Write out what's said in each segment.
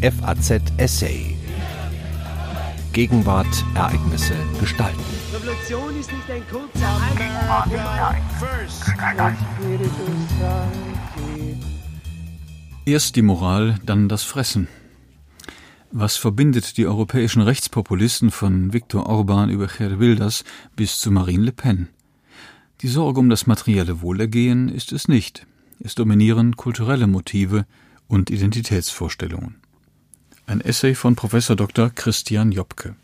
FAZ Essay. Gegenwart, Ereignisse, Gestalten. Revolution ist nicht ein kurzer Erst die Moral, dann das Fressen. Was verbindet die europäischen Rechtspopulisten von Viktor Orban über Geert Wilders bis zu Marine Le Pen? Die Sorge um das materielle Wohlergehen ist es nicht. Es dominieren kulturelle Motive und Identitätsvorstellungen. Ein Essay von Professor Dr. Christian Jobke.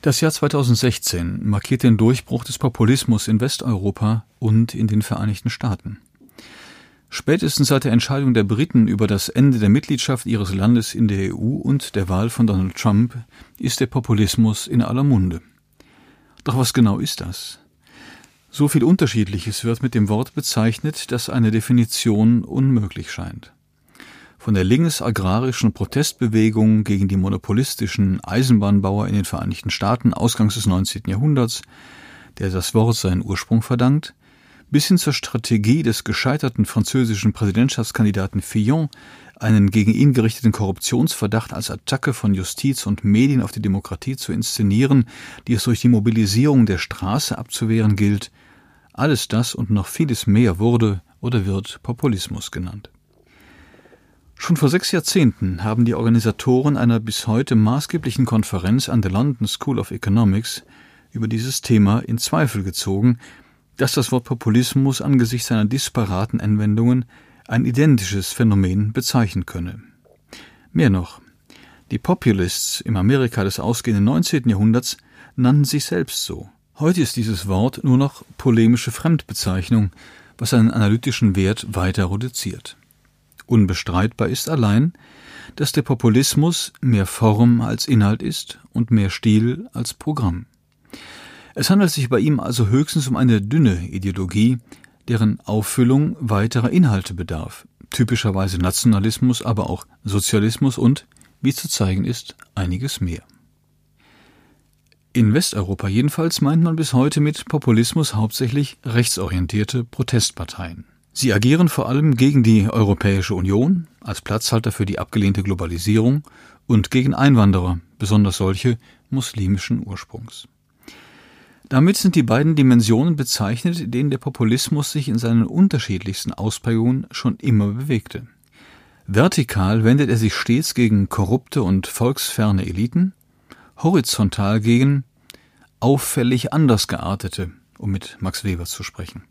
Das Jahr 2016 markiert den Durchbruch des Populismus in Westeuropa und in den Vereinigten Staaten. Spätestens seit der Entscheidung der Briten über das Ende der Mitgliedschaft ihres Landes in der EU und der Wahl von Donald Trump ist der Populismus in aller Munde. Doch was genau ist das? So viel Unterschiedliches wird mit dem Wort bezeichnet, dass eine Definition unmöglich scheint. Von der links-agrarischen Protestbewegung gegen die monopolistischen Eisenbahnbauer in den Vereinigten Staaten ausgangs des 19. Jahrhunderts, der das Wort seinen Ursprung verdankt, bis hin zur Strategie des gescheiterten französischen Präsidentschaftskandidaten Fillon, einen gegen ihn gerichteten Korruptionsverdacht als Attacke von Justiz und Medien auf die Demokratie zu inszenieren, die es durch die Mobilisierung der Straße abzuwehren gilt, alles das und noch vieles mehr wurde oder wird Populismus genannt. Schon vor sechs Jahrzehnten haben die Organisatoren einer bis heute maßgeblichen Konferenz an der London School of Economics über dieses Thema in Zweifel gezogen, dass das Wort Populismus angesichts seiner disparaten Anwendungen ein identisches Phänomen bezeichnen könne. Mehr noch, die Populists im Amerika des ausgehenden 19. Jahrhunderts nannten sich selbst so. Heute ist dieses Wort nur noch polemische Fremdbezeichnung, was seinen analytischen Wert weiter reduziert. Unbestreitbar ist allein, dass der Populismus mehr Form als Inhalt ist und mehr Stil als Programm. Es handelt sich bei ihm also höchstens um eine dünne Ideologie, deren Auffüllung weiterer Inhalte bedarf, typischerweise Nationalismus, aber auch Sozialismus und, wie zu zeigen ist, einiges mehr. In Westeuropa jedenfalls meint man bis heute mit Populismus hauptsächlich rechtsorientierte Protestparteien. Sie agieren vor allem gegen die Europäische Union als Platzhalter für die abgelehnte Globalisierung und gegen Einwanderer, besonders solche muslimischen Ursprungs. Damit sind die beiden Dimensionen bezeichnet, in denen der Populismus sich in seinen unterschiedlichsten Ausprägungen schon immer bewegte. Vertikal wendet er sich stets gegen korrupte und volksferne Eliten, horizontal gegen auffällig anders geartete, um mit Max Weber zu sprechen.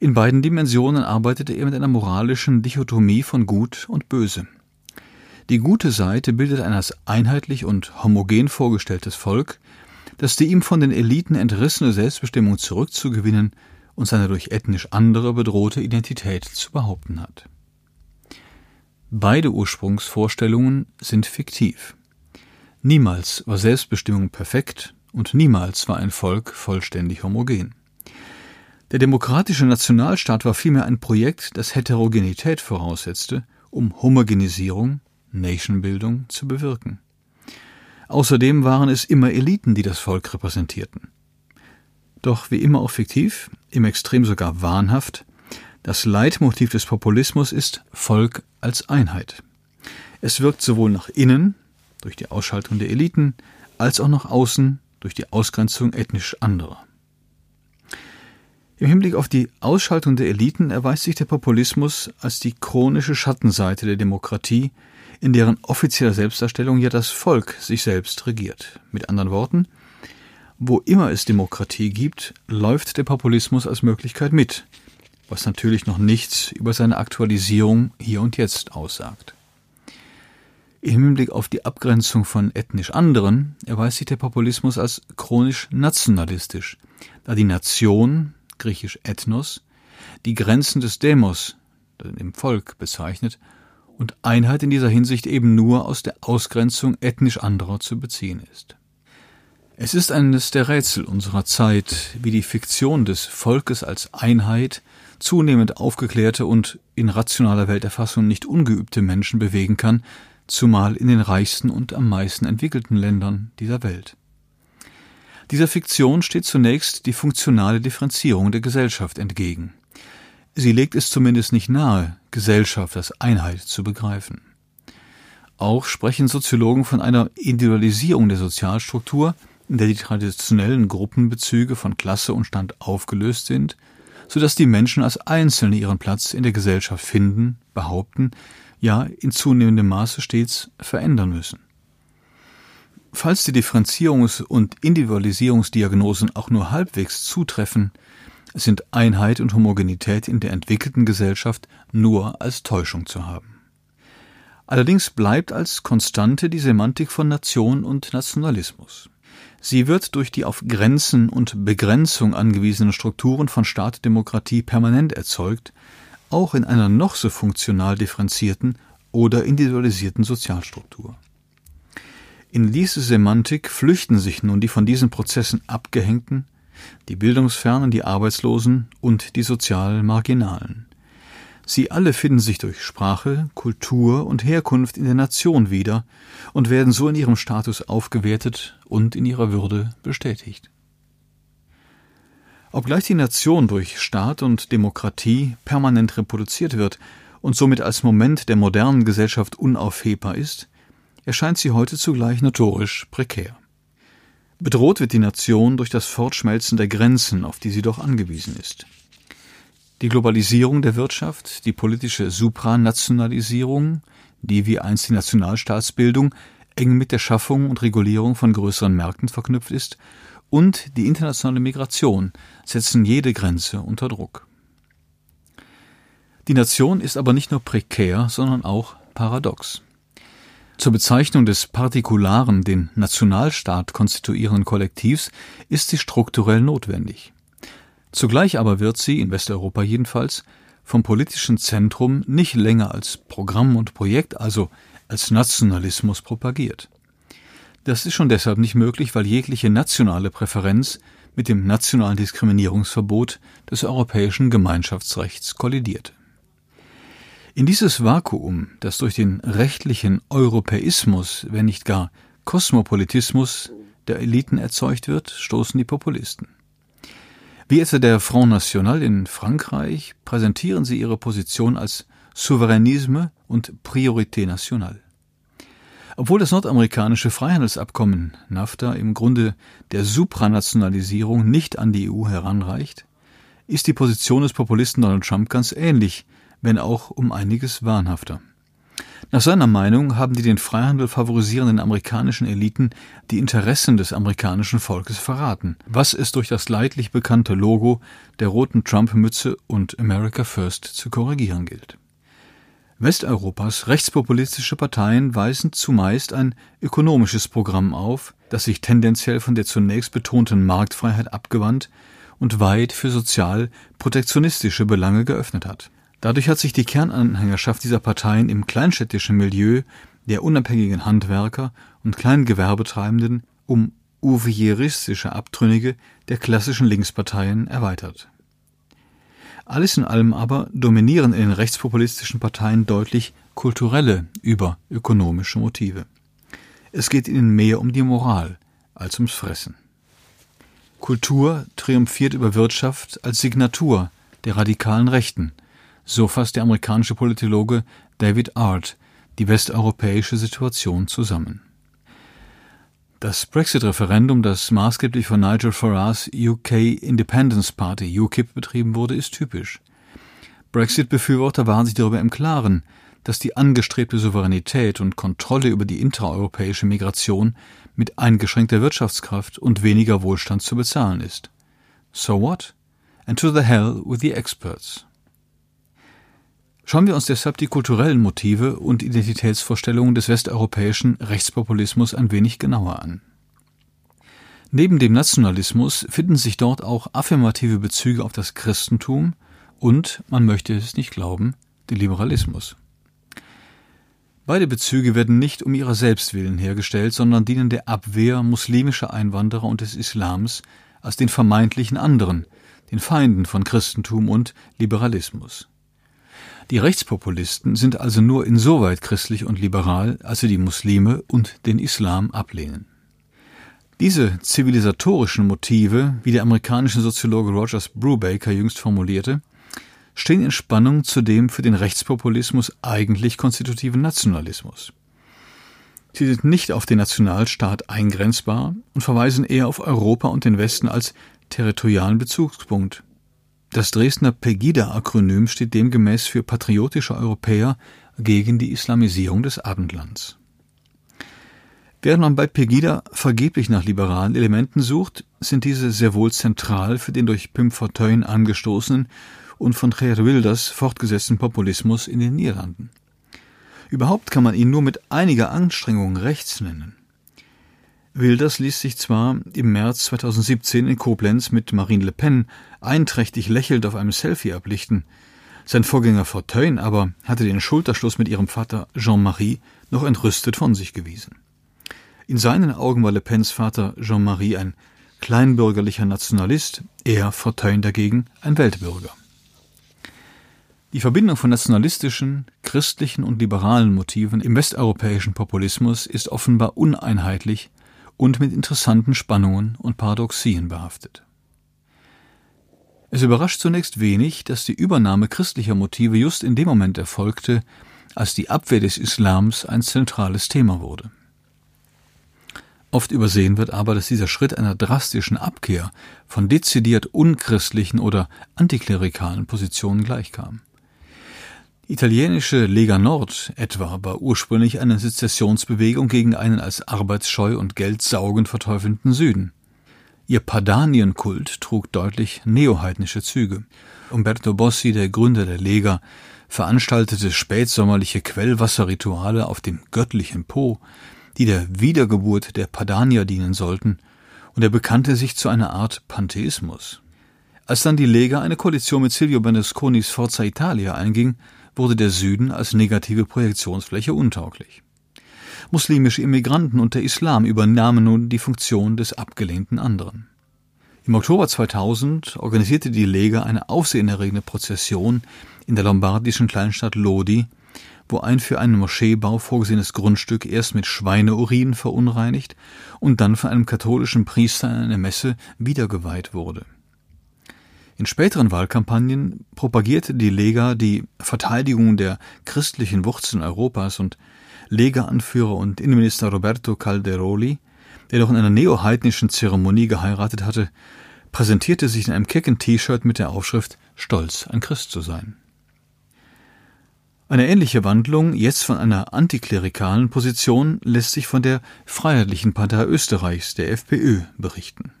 In beiden Dimensionen arbeitete er mit einer moralischen Dichotomie von Gut und Böse. Die gute Seite bildet ein als einheitlich und homogen vorgestelltes Volk, das die ihm von den Eliten entrissene Selbstbestimmung zurückzugewinnen und seine durch ethnisch andere bedrohte Identität zu behaupten hat. Beide Ursprungsvorstellungen sind fiktiv. Niemals war Selbstbestimmung perfekt und niemals war ein Volk vollständig homogen. Der demokratische Nationalstaat war vielmehr ein Projekt, das Heterogenität voraussetzte, um Homogenisierung, Nationbildung zu bewirken. Außerdem waren es immer Eliten, die das Volk repräsentierten. Doch wie immer auch fiktiv, im Extrem sogar wahnhaft, das Leitmotiv des Populismus ist Volk als Einheit. Es wirkt sowohl nach innen, durch die Ausschaltung der Eliten, als auch nach außen, durch die Ausgrenzung ethnisch anderer. Im Hinblick auf die Ausschaltung der Eliten erweist sich der Populismus als die chronische Schattenseite der Demokratie, in deren offizieller Selbstdarstellung ja das Volk sich selbst regiert. Mit anderen Worten, wo immer es Demokratie gibt, läuft der Populismus als Möglichkeit mit, was natürlich noch nichts über seine Aktualisierung hier und jetzt aussagt. Im Hinblick auf die Abgrenzung von ethnisch anderen erweist sich der Populismus als chronisch nationalistisch, da die Nation, griechisch Ethnos, die Grenzen des Demos, dem Volk bezeichnet, und Einheit in dieser Hinsicht eben nur aus der Ausgrenzung ethnisch anderer zu beziehen ist. Es ist eines der Rätsel unserer Zeit, wie die Fiktion des Volkes als Einheit zunehmend aufgeklärte und in rationaler Welterfassung nicht ungeübte Menschen bewegen kann, zumal in den reichsten und am meisten entwickelten Ländern dieser Welt. Dieser Fiktion steht zunächst die funktionale Differenzierung der Gesellschaft entgegen. Sie legt es zumindest nicht nahe, Gesellschaft als Einheit zu begreifen. Auch sprechen Soziologen von einer Individualisierung der Sozialstruktur, in der die traditionellen Gruppenbezüge von Klasse und Stand aufgelöst sind, so dass die Menschen als Einzelne ihren Platz in der Gesellschaft finden, behaupten, ja in zunehmendem Maße stets verändern müssen. Falls die Differenzierungs- und Individualisierungsdiagnosen auch nur halbwegs zutreffen, sind Einheit und Homogenität in der entwickelten Gesellschaft nur als Täuschung zu haben. Allerdings bleibt als Konstante die Semantik von Nation und Nationalismus. Sie wird durch die auf Grenzen und Begrenzung angewiesenen Strukturen von Staat Demokratie permanent erzeugt, auch in einer noch so funktional differenzierten oder individualisierten Sozialstruktur. In diese Semantik flüchten sich nun die von diesen Prozessen abgehängten, die Bildungsfernen, die Arbeitslosen und die sozial Marginalen. Sie alle finden sich durch Sprache, Kultur und Herkunft in der Nation wieder und werden so in ihrem Status aufgewertet und in ihrer Würde bestätigt. Obgleich die Nation durch Staat und Demokratie permanent reproduziert wird und somit als Moment der modernen Gesellschaft unaufhebbar ist, erscheint sie heute zugleich notorisch prekär. Bedroht wird die Nation durch das Fortschmelzen der Grenzen, auf die sie doch angewiesen ist. Die Globalisierung der Wirtschaft, die politische Supranationalisierung, die wie einst die Nationalstaatsbildung eng mit der Schaffung und Regulierung von größeren Märkten verknüpft ist, und die internationale Migration setzen jede Grenze unter Druck. Die Nation ist aber nicht nur prekär, sondern auch paradox. Zur Bezeichnung des partikularen, den Nationalstaat konstituierenden Kollektivs ist sie strukturell notwendig. Zugleich aber wird sie, in Westeuropa jedenfalls, vom politischen Zentrum nicht länger als Programm und Projekt, also als Nationalismus propagiert. Das ist schon deshalb nicht möglich, weil jegliche nationale Präferenz mit dem nationalen Diskriminierungsverbot des europäischen Gemeinschaftsrechts kollidiert. In dieses Vakuum, das durch den rechtlichen Europäismus, wenn nicht gar Kosmopolitismus der Eliten erzeugt wird, stoßen die Populisten. Wie etwa der Front National in Frankreich präsentieren sie ihre Position als Souveränisme und Priorité nationale. Obwohl das nordamerikanische Freihandelsabkommen NAFTA im Grunde der Supranationalisierung nicht an die EU heranreicht, ist die Position des Populisten Donald Trump ganz ähnlich wenn auch um einiges wahnhafter. Nach seiner Meinung haben die den Freihandel favorisierenden amerikanischen Eliten die Interessen des amerikanischen Volkes verraten, was es durch das leidlich bekannte Logo der roten Trump-Mütze und America First zu korrigieren gilt. Westeuropas rechtspopulistische Parteien weisen zumeist ein ökonomisches Programm auf, das sich tendenziell von der zunächst betonten Marktfreiheit abgewandt und weit für sozial protektionistische Belange geöffnet hat. Dadurch hat sich die Kernanhängerschaft dieser Parteien im kleinstädtischen Milieu der unabhängigen Handwerker und Kleingewerbetreibenden um ouvieristische Abtrünnige der klassischen Linksparteien erweitert. Alles in allem aber dominieren in den rechtspopulistischen Parteien deutlich kulturelle über ökonomische Motive. Es geht ihnen mehr um die Moral als ums Fressen. Kultur triumphiert über Wirtschaft als Signatur der radikalen Rechten – so fasst der amerikanische Politologe David Art die westeuropäische Situation zusammen. Das Brexit-Referendum, das maßgeblich von Nigel Farage's UK Independence Party UKIP betrieben wurde, ist typisch. Brexit-Befürworter waren sich darüber im Klaren, dass die angestrebte Souveränität und Kontrolle über die intraeuropäische Migration mit eingeschränkter Wirtschaftskraft und weniger Wohlstand zu bezahlen ist. So what? And to the hell with the experts. Schauen wir uns deshalb die kulturellen Motive und Identitätsvorstellungen des westeuropäischen Rechtspopulismus ein wenig genauer an. Neben dem Nationalismus finden sich dort auch affirmative Bezüge auf das Christentum und, man möchte es nicht glauben, den Liberalismus. Beide Bezüge werden nicht um ihrer selbst willen hergestellt, sondern dienen der Abwehr muslimischer Einwanderer und des Islams als den vermeintlichen anderen, den Feinden von Christentum und Liberalismus. Die Rechtspopulisten sind also nur insoweit christlich und liberal, als sie die Muslime und den Islam ablehnen. Diese zivilisatorischen Motive, wie der amerikanische Soziologe Rogers Brubaker jüngst formulierte, stehen in Spannung zu dem für den Rechtspopulismus eigentlich konstitutiven Nationalismus. Sie sind nicht auf den Nationalstaat eingrenzbar und verweisen eher auf Europa und den Westen als territorialen Bezugspunkt. Das Dresdner Pegida-Akronym steht demgemäß für patriotische Europäer gegen die Islamisierung des Abendlands. Während man bei Pegida vergeblich nach liberalen Elementen sucht, sind diese sehr wohl zentral für den durch Pim Fortuyn angestoßenen und von Geert Wilders fortgesetzten Populismus in den Niederlanden. Überhaupt kann man ihn nur mit einiger Anstrengung rechts nennen. Wilders ließ sich zwar im März 2017 in Koblenz mit Marine Le Pen einträchtig lächelnd auf einem Selfie ablichten, sein Vorgänger Fortuyn aber hatte den Schulterschluss mit ihrem Vater Jean-Marie noch entrüstet von sich gewiesen. In seinen Augen war Le Pens Vater Jean-Marie ein kleinbürgerlicher Nationalist, er Fortuyn dagegen ein Weltbürger. Die Verbindung von nationalistischen, christlichen und liberalen Motiven im westeuropäischen Populismus ist offenbar uneinheitlich und mit interessanten Spannungen und Paradoxien behaftet. Es überrascht zunächst wenig, dass die Übernahme christlicher Motive just in dem Moment erfolgte, als die Abwehr des Islams ein zentrales Thema wurde. Oft übersehen wird aber, dass dieser Schritt einer drastischen Abkehr von dezidiert unchristlichen oder antiklerikalen Positionen gleichkam. Italienische Lega Nord etwa war ursprünglich eine Sezessionsbewegung gegen einen als arbeitsscheu und geldsaugend verteufelnden Süden. Ihr Padanienkult trug deutlich neoheidnische Züge. Umberto Bossi, der Gründer der Lega, veranstaltete spätsommerliche Quellwasserrituale auf dem göttlichen Po, die der Wiedergeburt der Padanier dienen sollten, und er bekannte sich zu einer Art Pantheismus. Als dann die Lega eine Koalition mit Silvio Berlusconis Forza Italia einging, wurde der Süden als negative Projektionsfläche untauglich. Muslimische Immigranten und der Islam übernahmen nun die Funktion des abgelehnten anderen. Im Oktober 2000 organisierte die Lega eine aufsehenerregende Prozession in der lombardischen Kleinstadt Lodi, wo ein für einen Moscheebau vorgesehenes Grundstück erst mit Schweineurin verunreinigt und dann von einem katholischen Priester in eine Messe wiedergeweiht wurde. In späteren Wahlkampagnen propagierte die Lega die Verteidigung der christlichen Wurzeln Europas und Lega-Anführer und Innenminister Roberto Calderoli, der doch in einer neoheidnischen Zeremonie geheiratet hatte, präsentierte sich in einem kecken T-Shirt mit der Aufschrift Stolz, ein Christ zu sein. Eine ähnliche Wandlung, jetzt von einer antiklerikalen Position, lässt sich von der Freiheitlichen Partei Österreichs, der FPÖ, berichten.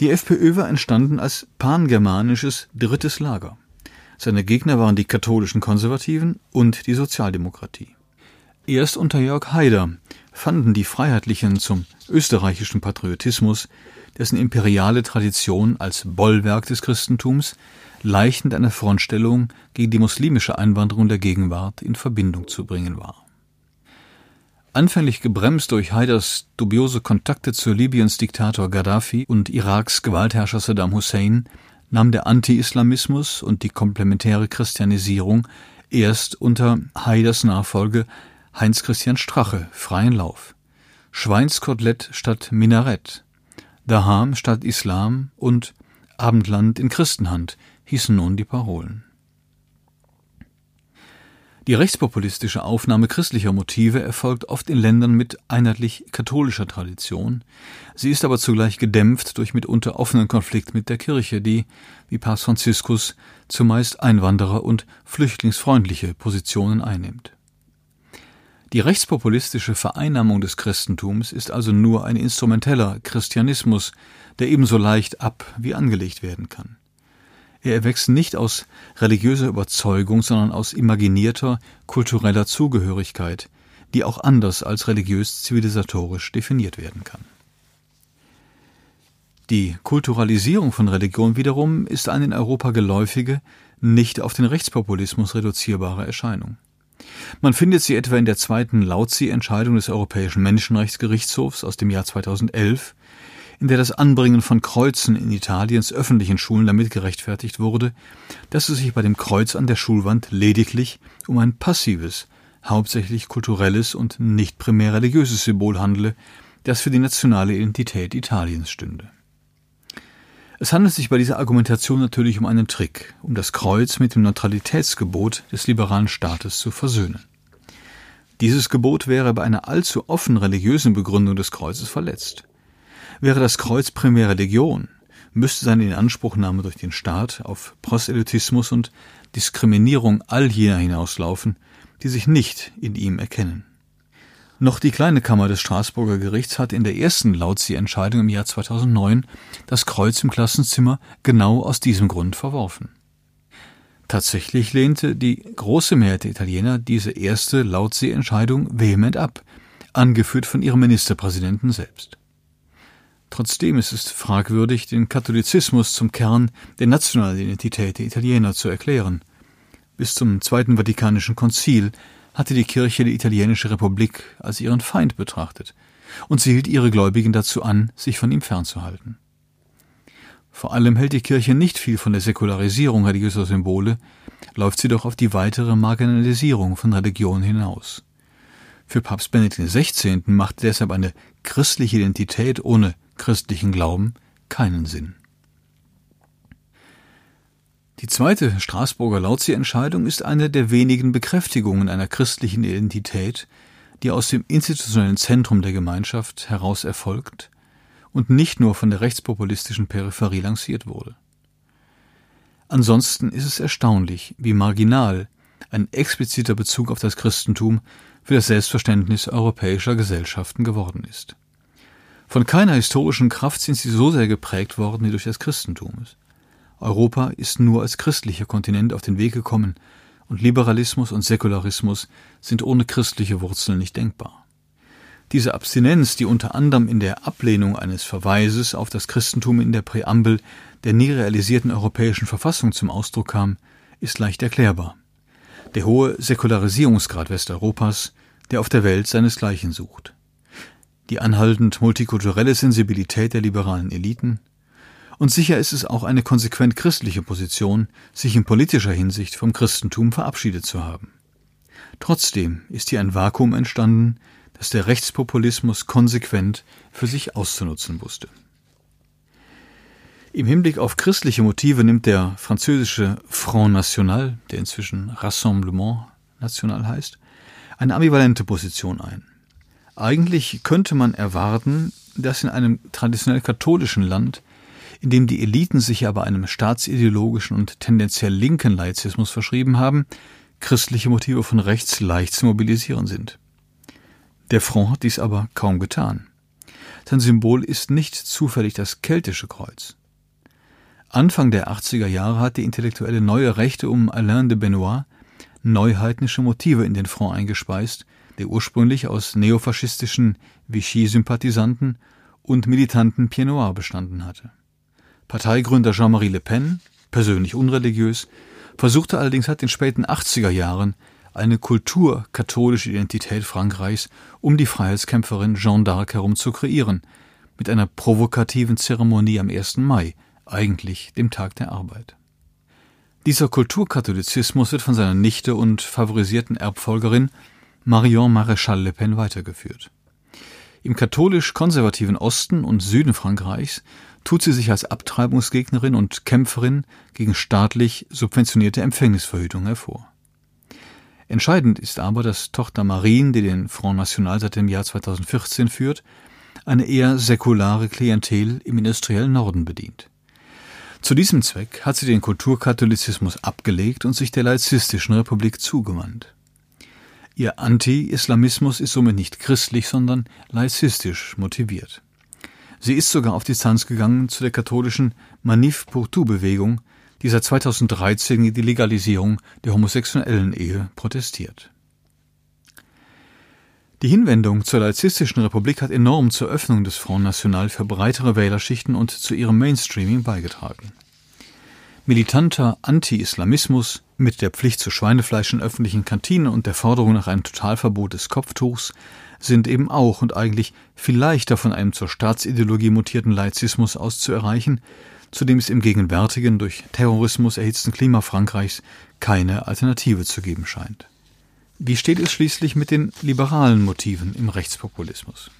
Die FPÖ war entstanden als pangermanisches drittes Lager. Seine Gegner waren die katholischen Konservativen und die Sozialdemokratie. Erst unter Jörg Haider fanden die Freiheitlichen zum österreichischen Patriotismus, dessen imperiale Tradition als Bollwerk des Christentums leicht mit einer Frontstellung gegen die muslimische Einwanderung der Gegenwart in Verbindung zu bringen war. Anfänglich gebremst durch Haiders dubiose Kontakte zu Libyens Diktator Gaddafi und Iraks Gewaltherrscher Saddam Hussein nahm der Anti-Islamismus und die komplementäre Christianisierung erst unter Haiders Nachfolge Heinz Christian Strache freien Lauf. Schweinskotelett statt Minarett, Daham statt Islam und Abendland in Christenhand hießen nun die Parolen. Die rechtspopulistische Aufnahme christlicher Motive erfolgt oft in Ländern mit einheitlich katholischer Tradition. Sie ist aber zugleich gedämpft durch mitunter offenen Konflikt mit der Kirche, die, wie Papst Franziskus, zumeist einwanderer- und flüchtlingsfreundliche Positionen einnimmt. Die rechtspopulistische Vereinnahmung des Christentums ist also nur ein instrumenteller Christianismus, der ebenso leicht ab wie angelegt werden kann. Er erwächst nicht aus religiöser Überzeugung, sondern aus imaginierter kultureller Zugehörigkeit, die auch anders als religiös zivilisatorisch definiert werden kann. Die Kulturalisierung von Religion wiederum ist eine in Europa geläufige, nicht auf den Rechtspopulismus reduzierbare Erscheinung. Man findet sie etwa in der zweiten Lauzi-Entscheidung des Europäischen Menschenrechtsgerichtshofs aus dem Jahr 2011, in der das Anbringen von Kreuzen in Italiens öffentlichen Schulen damit gerechtfertigt wurde, dass es sich bei dem Kreuz an der Schulwand lediglich um ein passives, hauptsächlich kulturelles und nicht primär religiöses Symbol handle, das für die nationale Identität Italiens stünde. Es handelt sich bei dieser Argumentation natürlich um einen Trick, um das Kreuz mit dem Neutralitätsgebot des liberalen Staates zu versöhnen. Dieses Gebot wäre bei einer allzu offen religiösen Begründung des Kreuzes verletzt. Wäre das Kreuz primär Religion, müsste seine Inanspruchnahme durch den Staat auf Proselytismus und Diskriminierung all jener hinauslaufen, die sich nicht in ihm erkennen. Noch die kleine Kammer des Straßburger Gerichts hat in der ersten Lautzi-Entscheidung im Jahr 2009 das Kreuz im Klassenzimmer genau aus diesem Grund verworfen. Tatsächlich lehnte die große Mehrheit der Italiener diese erste Lautzi-Entscheidung vehement ab, angeführt von ihrem Ministerpräsidenten selbst. Trotzdem ist es fragwürdig, den Katholizismus zum Kern der nationalen Identität der Italiener zu erklären. Bis zum Zweiten Vatikanischen Konzil hatte die Kirche die italienische Republik als ihren Feind betrachtet, und sie hielt ihre Gläubigen dazu an, sich von ihm fernzuhalten. Vor allem hält die Kirche nicht viel von der Säkularisierung religiöser Symbole, läuft sie doch auf die weitere Marginalisierung von Religion hinaus. Für Papst Benedikt XVI. macht deshalb eine christliche Identität ohne christlichen Glauben keinen Sinn. Die zweite Straßburger Lauzi-Entscheidung ist eine der wenigen Bekräftigungen einer christlichen Identität, die aus dem institutionellen Zentrum der Gemeinschaft heraus erfolgt und nicht nur von der rechtspopulistischen Peripherie lanciert wurde. Ansonsten ist es erstaunlich, wie marginal ein expliziter Bezug auf das Christentum für das Selbstverständnis europäischer Gesellschaften geworden ist. Von keiner historischen Kraft sind sie so sehr geprägt worden wie durch das Christentum. Europa ist nur als christlicher Kontinent auf den Weg gekommen, und Liberalismus und Säkularismus sind ohne christliche Wurzeln nicht denkbar. Diese Abstinenz, die unter anderem in der Ablehnung eines Verweises auf das Christentum in der Präambel der nie realisierten europäischen Verfassung zum Ausdruck kam, ist leicht erklärbar. Der hohe Säkularisierungsgrad Westeuropas, der auf der Welt seinesgleichen sucht die anhaltend multikulturelle Sensibilität der liberalen Eliten, und sicher ist es auch eine konsequent christliche Position, sich in politischer Hinsicht vom Christentum verabschiedet zu haben. Trotzdem ist hier ein Vakuum entstanden, das der Rechtspopulismus konsequent für sich auszunutzen wusste. Im Hinblick auf christliche Motive nimmt der französische Front National, der inzwischen Rassemblement National heißt, eine ambivalente Position ein. Eigentlich könnte man erwarten, dass in einem traditionell katholischen Land, in dem die Eliten sich aber einem staatsideologischen und tendenziell linken Laizismus verschrieben haben, christliche Motive von rechts leicht zu mobilisieren sind. Der Front hat dies aber kaum getan. Sein Symbol ist nicht zufällig das keltische Kreuz. Anfang der 80er Jahre hat die intellektuelle neue Rechte um Alain de Benoit neuheidnische Motive in den Front eingespeist, der ursprünglich aus neofaschistischen Vichy-Sympathisanten und militanten Pied Noir bestanden hatte. Parteigründer Jean-Marie Le Pen, persönlich unreligiös, versuchte allerdings seit den späten 80er Jahren eine kulturkatholische Identität Frankreichs um die Freiheitskämpferin Jeanne d'Arc herum zu kreieren, mit einer provokativen Zeremonie am 1. Mai, eigentlich dem Tag der Arbeit. Dieser Kulturkatholizismus wird von seiner Nichte und favorisierten Erbfolgerin Marion Maréchal Le Pen weitergeführt. Im katholisch-konservativen Osten und Süden Frankreichs tut sie sich als Abtreibungsgegnerin und Kämpferin gegen staatlich subventionierte Empfängnisverhütung hervor. Entscheidend ist aber, dass Tochter Marine, die den Front National seit dem Jahr 2014 führt, eine eher säkulare Klientel im industriellen Norden bedient. Zu diesem Zweck hat sie den Kulturkatholizismus abgelegt und sich der laizistischen Republik zugewandt. Ihr Anti-Islamismus ist somit nicht christlich, sondern laizistisch motiviert. Sie ist sogar auf Distanz gegangen zu der katholischen Manif pour tout Bewegung, die seit 2013 gegen die Legalisierung der homosexuellen Ehe protestiert. Die Hinwendung zur laizistischen Republik hat enorm zur Öffnung des Front National für breitere Wählerschichten und zu ihrem Mainstreaming beigetragen. Militanter Anti-Islamismus mit der Pflicht zu Schweinefleisch in öffentlichen Kantinen und der Forderung nach einem Totalverbot des Kopftuchs sind eben auch und eigentlich viel leichter von einem zur Staatsideologie mutierten Laizismus aus zu erreichen, zu dem es im gegenwärtigen, durch Terrorismus erhitzten Klima Frankreichs keine Alternative zu geben scheint. Wie steht es schließlich mit den liberalen Motiven im Rechtspopulismus?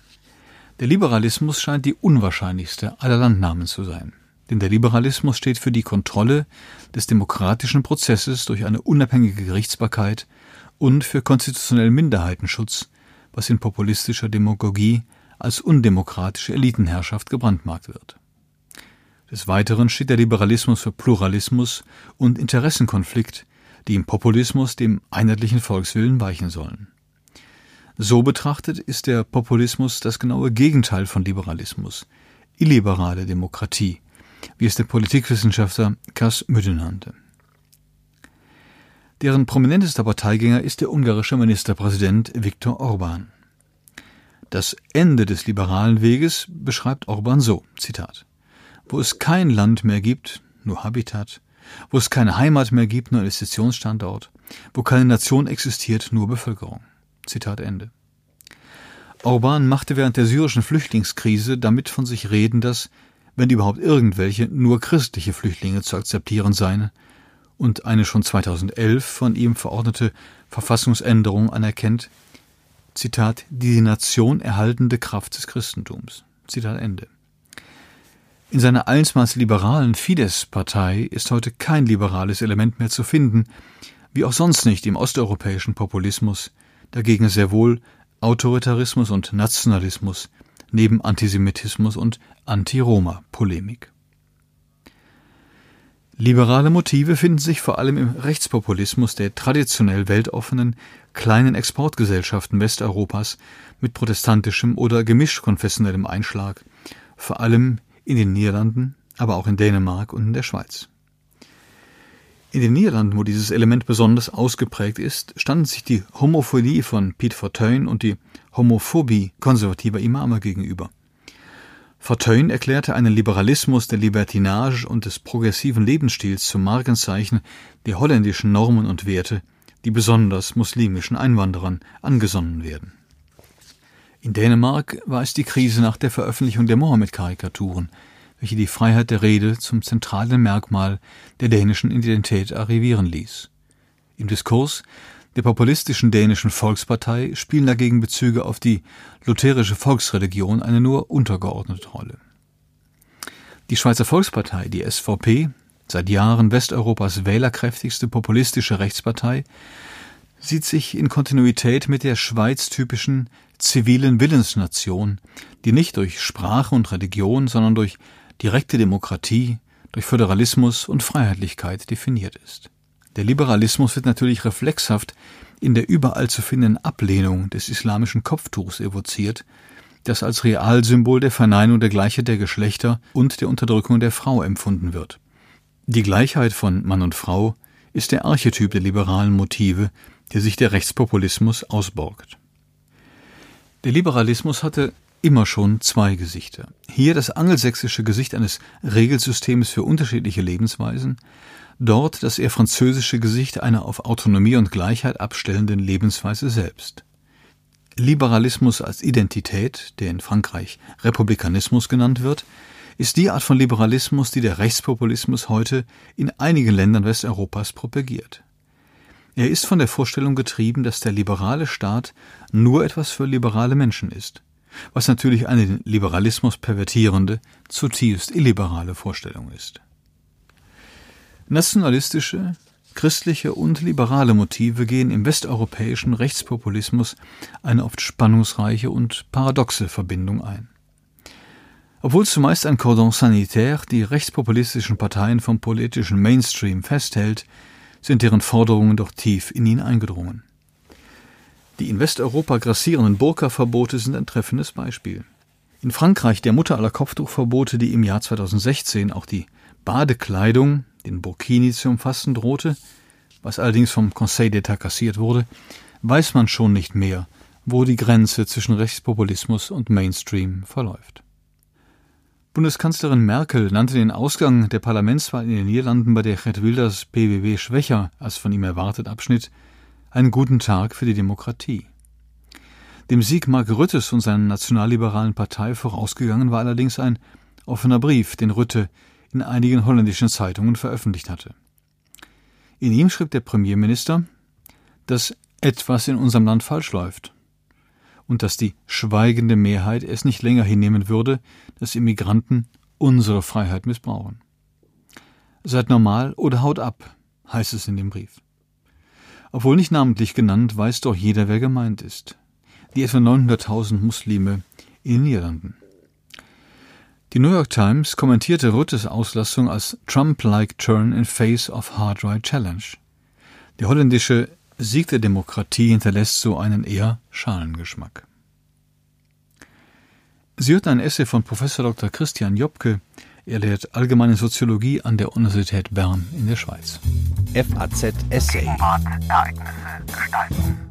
Der Liberalismus scheint die unwahrscheinlichste aller Landnamen zu sein. Denn der Liberalismus steht für die Kontrolle des demokratischen Prozesses durch eine unabhängige Gerichtsbarkeit und für konstitutionellen Minderheitenschutz, was in populistischer Demagogie als undemokratische Elitenherrschaft gebrandmarkt wird. Des Weiteren steht der Liberalismus für Pluralismus und Interessenkonflikt, die im Populismus dem einheitlichen Volkswillen weichen sollen. So betrachtet ist der Populismus das genaue Gegenteil von Liberalismus, illiberale Demokratie, wie es der Politikwissenschaftler Kas Mütte nannte. Deren prominentester Parteigänger ist der ungarische Ministerpräsident Viktor Orban. Das Ende des liberalen Weges beschreibt Orban so, Zitat, wo es kein Land mehr gibt, nur Habitat, wo es keine Heimat mehr gibt, nur Investitionsstandort, wo keine Nation existiert, nur Bevölkerung. Zitat Ende. Orban machte während der syrischen Flüchtlingskrise damit von sich reden, dass, wenn überhaupt irgendwelche, nur christliche Flüchtlinge zu akzeptieren seien und eine schon 2011 von ihm verordnete Verfassungsänderung anerkennt, Zitat, die Nation erhaltende Kraft des Christentums. Zitat Ende. In seiner einstmals liberalen Fidesz-Partei ist heute kein liberales Element mehr zu finden, wie auch sonst nicht im osteuropäischen Populismus, dagegen sehr wohl Autoritarismus und Nationalismus neben Antisemitismus und Anti-Roma-Polemik. Liberale Motive finden sich vor allem im Rechtspopulismus der traditionell weltoffenen, kleinen Exportgesellschaften Westeuropas mit protestantischem oder gemischt konfessionellem Einschlag, vor allem in den Niederlanden, aber auch in Dänemark und in der Schweiz. In den Niederlanden, wo dieses Element besonders ausgeprägt ist, standen sich die Homophobie von Piet Fortuyn und die Homophobie konservativer Imame gegenüber. Fortuyn erklärte einen Liberalismus der Libertinage und des progressiven Lebensstils zum Markenzeichen der holländischen Normen und Werte, die besonders muslimischen Einwanderern angesonnen werden. In Dänemark war es die Krise nach der Veröffentlichung der Mohammed-Karikaturen, welche die Freiheit der Rede zum zentralen Merkmal der dänischen Identität arrivieren ließ. Im Diskurs der populistischen dänischen Volkspartei spielen dagegen Bezüge auf die lutherische Volksreligion eine nur untergeordnete Rolle. Die Schweizer Volkspartei, die SVP, seit Jahren Westeuropas wählerkräftigste populistische Rechtspartei, sieht sich in Kontinuität mit der Schweiz-typischen zivilen Willensnation, die nicht durch Sprache und Religion, sondern durch direkte Demokratie, durch Föderalismus und Freiheitlichkeit definiert ist. Der Liberalismus wird natürlich reflexhaft in der überall zu findenden Ablehnung des islamischen Kopftuchs evoziert, das als Realsymbol der Verneinung der Gleichheit der Geschlechter und der Unterdrückung der Frau empfunden wird. Die Gleichheit von Mann und Frau ist der Archetyp der liberalen Motive, der sich der Rechtspopulismus ausborgt. Der Liberalismus hatte immer schon zwei Gesichter. Hier das angelsächsische Gesicht eines Regelsystems für unterschiedliche Lebensweisen, dort das eher französische Gesicht einer auf Autonomie und Gleichheit abstellenden Lebensweise selbst. Liberalismus als Identität, der in Frankreich Republikanismus genannt wird, ist die Art von Liberalismus, die der Rechtspopulismus heute in einigen Ländern Westeuropas propagiert. Er ist von der Vorstellung getrieben, dass der liberale Staat nur etwas für liberale Menschen ist was natürlich eine den Liberalismus pervertierende, zutiefst illiberale Vorstellung ist. Nationalistische, christliche und liberale Motive gehen im westeuropäischen Rechtspopulismus eine oft spannungsreiche und paradoxe Verbindung ein. Obwohl zumeist ein Cordon sanitaire die rechtspopulistischen Parteien vom politischen Mainstream festhält, sind deren Forderungen doch tief in ihn eingedrungen. Die in Westeuropa grassierenden Burka-Verbote sind ein treffendes Beispiel. In Frankreich, der Mutter aller Kopftuchverbote, die im Jahr 2016 auch die Badekleidung, den Burkini zu umfassen drohte, was allerdings vom Conseil d'État kassiert wurde, weiß man schon nicht mehr, wo die Grenze zwischen Rechtspopulismus und Mainstream verläuft. Bundeskanzlerin Merkel nannte den Ausgang der Parlamentswahl in den Niederlanden, bei der Gerd Wilders PBB schwächer als von ihm erwartet abschnitt, einen guten Tag für die Demokratie. Dem Sieg Mark Rüttes und seiner nationalliberalen Partei vorausgegangen war allerdings ein offener Brief, den Rütte in einigen holländischen Zeitungen veröffentlicht hatte. In ihm schrieb der Premierminister, dass etwas in unserem Land falsch läuft und dass die schweigende Mehrheit es nicht länger hinnehmen würde, dass Immigranten unsere Freiheit missbrauchen. Seid normal oder haut ab, heißt es in dem Brief. Obwohl nicht namentlich genannt, weiß doch jeder, wer gemeint ist. Die etwa 900.000 Muslime in den Niederlanden. Die New York Times kommentierte Ruttes Auslassung als Trump-like turn in face of hard right challenge. Der holländische Sieg der Demokratie hinterlässt so einen eher schalen Geschmack. Sie hört ein Essay von Professor Dr. Christian Jobke. Er lehrt allgemeine Soziologie an der Universität Bern in der Schweiz. FAZ Essay. Gegenwart, Ereignisse gestalten.